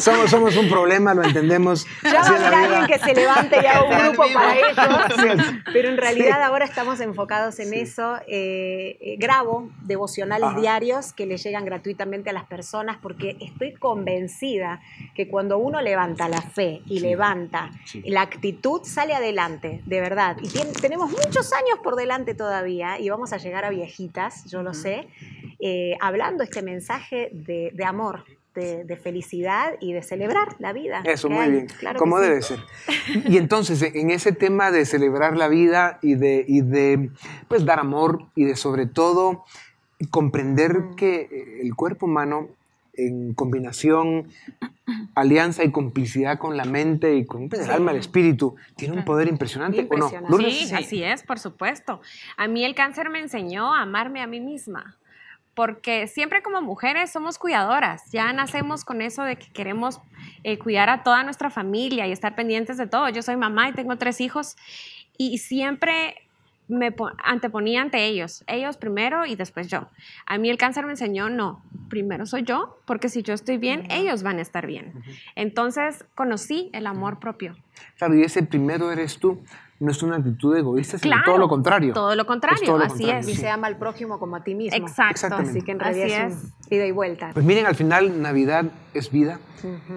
somos, somos un problema, lo entendemos. Ya va a haber alguien que se levante y haga un grupo para ellos. Pero en realidad Sí. ahora estamos enfocados en eso. Eh, eh, grabo devocionales Ajá. diarios que le llegan gratuitamente a las personas porque estoy convencida que cuando uno levanta la fe y levanta la actitud, sale adelante, de verdad. Y tenemos muchos años por delante todavía y vamos a llegar a viejitas, yo lo sé, eh, hablando este mensaje de, de amor. De, de felicidad y de celebrar la vida. Eso, muy hay. bien. Claro sí. debe ser. Y entonces, en ese tema de celebrar la vida y de, y de pues, dar amor y de sobre todo comprender que eh, el cuerpo humano en combinación, alianza y complicidad con la mente y con pues, el alma, el espíritu, tiene un poder impresionante, ¿o no? Lourdes? Sí, así es, por supuesto. A mí el cáncer me enseñó a amarme a mí misma, porque siempre como mujeres somos cuidadoras, ya nacemos con eso de que queremos eh, cuidar a toda nuestra familia y estar pendientes de todo. Yo soy mamá y tengo tres hijos y siempre me po- anteponía ante ellos, ellos primero y después yo. A mí el cáncer me enseñó, no, primero soy yo, porque si yo estoy bien, ellos van a estar bien. Entonces conocí el amor propio. Claro, y ese primero eres tú. No es una actitud egoísta, sino Claro, todo lo contrario. todo lo contrario, todo lo así contrario, es. Y sí. se ama al prójimo como a ti mismo. Exacto. Exactamente. Así que en Así realidad es, un ida y vuelta. Pues miren, al final Navidad es vida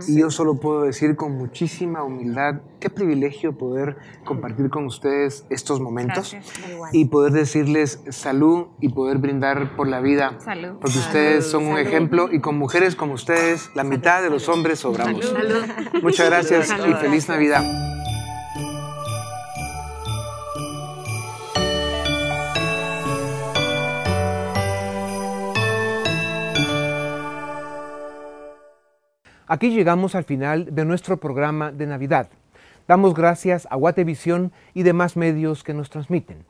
y yo solo puedo decir con muchísima humildad qué privilegio poder compartir con ustedes estos momentos Gracias. Y poder decirles salud y poder brindar por la vida. Salud. Porque Salud. ustedes son un ejemplo y con mujeres como ustedes, la mitad de los hombres sobramos. Salud. Muchas gracias y feliz Navidad. Aquí llegamos al final de nuestro programa de Navidad. Damos gracias a Guatevisión y demás medios que nos transmiten.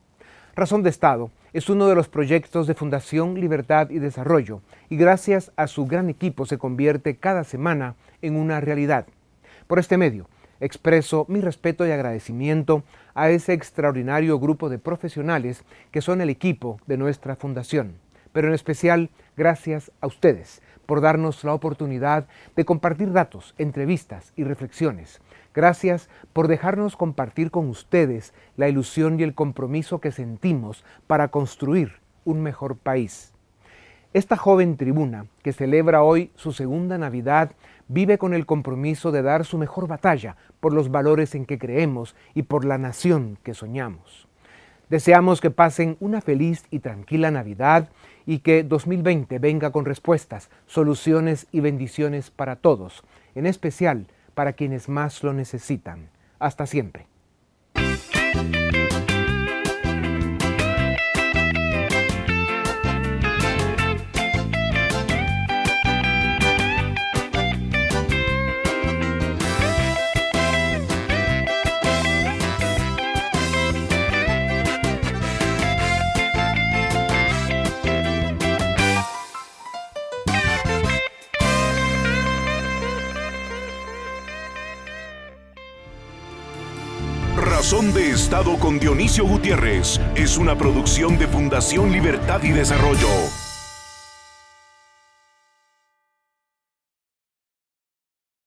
Razón de Estado es uno de los proyectos de Fundación Libertad y Desarrollo y gracias a su gran equipo se convierte cada semana en una realidad. Por este medio, expreso mi respeto y agradecimiento a ese extraordinario grupo de profesionales que son el equipo de nuestra fundación, pero en especial gracias a ustedes por darnos la oportunidad de compartir datos, entrevistas y reflexiones. Gracias por dejarnos compartir con ustedes la ilusión y el compromiso que sentimos para construir un mejor país. Esta joven tribuna, que celebra hoy su segunda Navidad, vive con el compromiso de dar su mejor batalla por los valores en que creemos y por la nación que soñamos. Deseamos que pasen una feliz y tranquila Navidad y que 2020 venga con respuestas, soluciones y bendiciones para todos, en especial para quienes más lo necesitan. Hasta siempre. Con Dionisio Gutiérrez es una producción de Fundación Libertad y Desarrollo.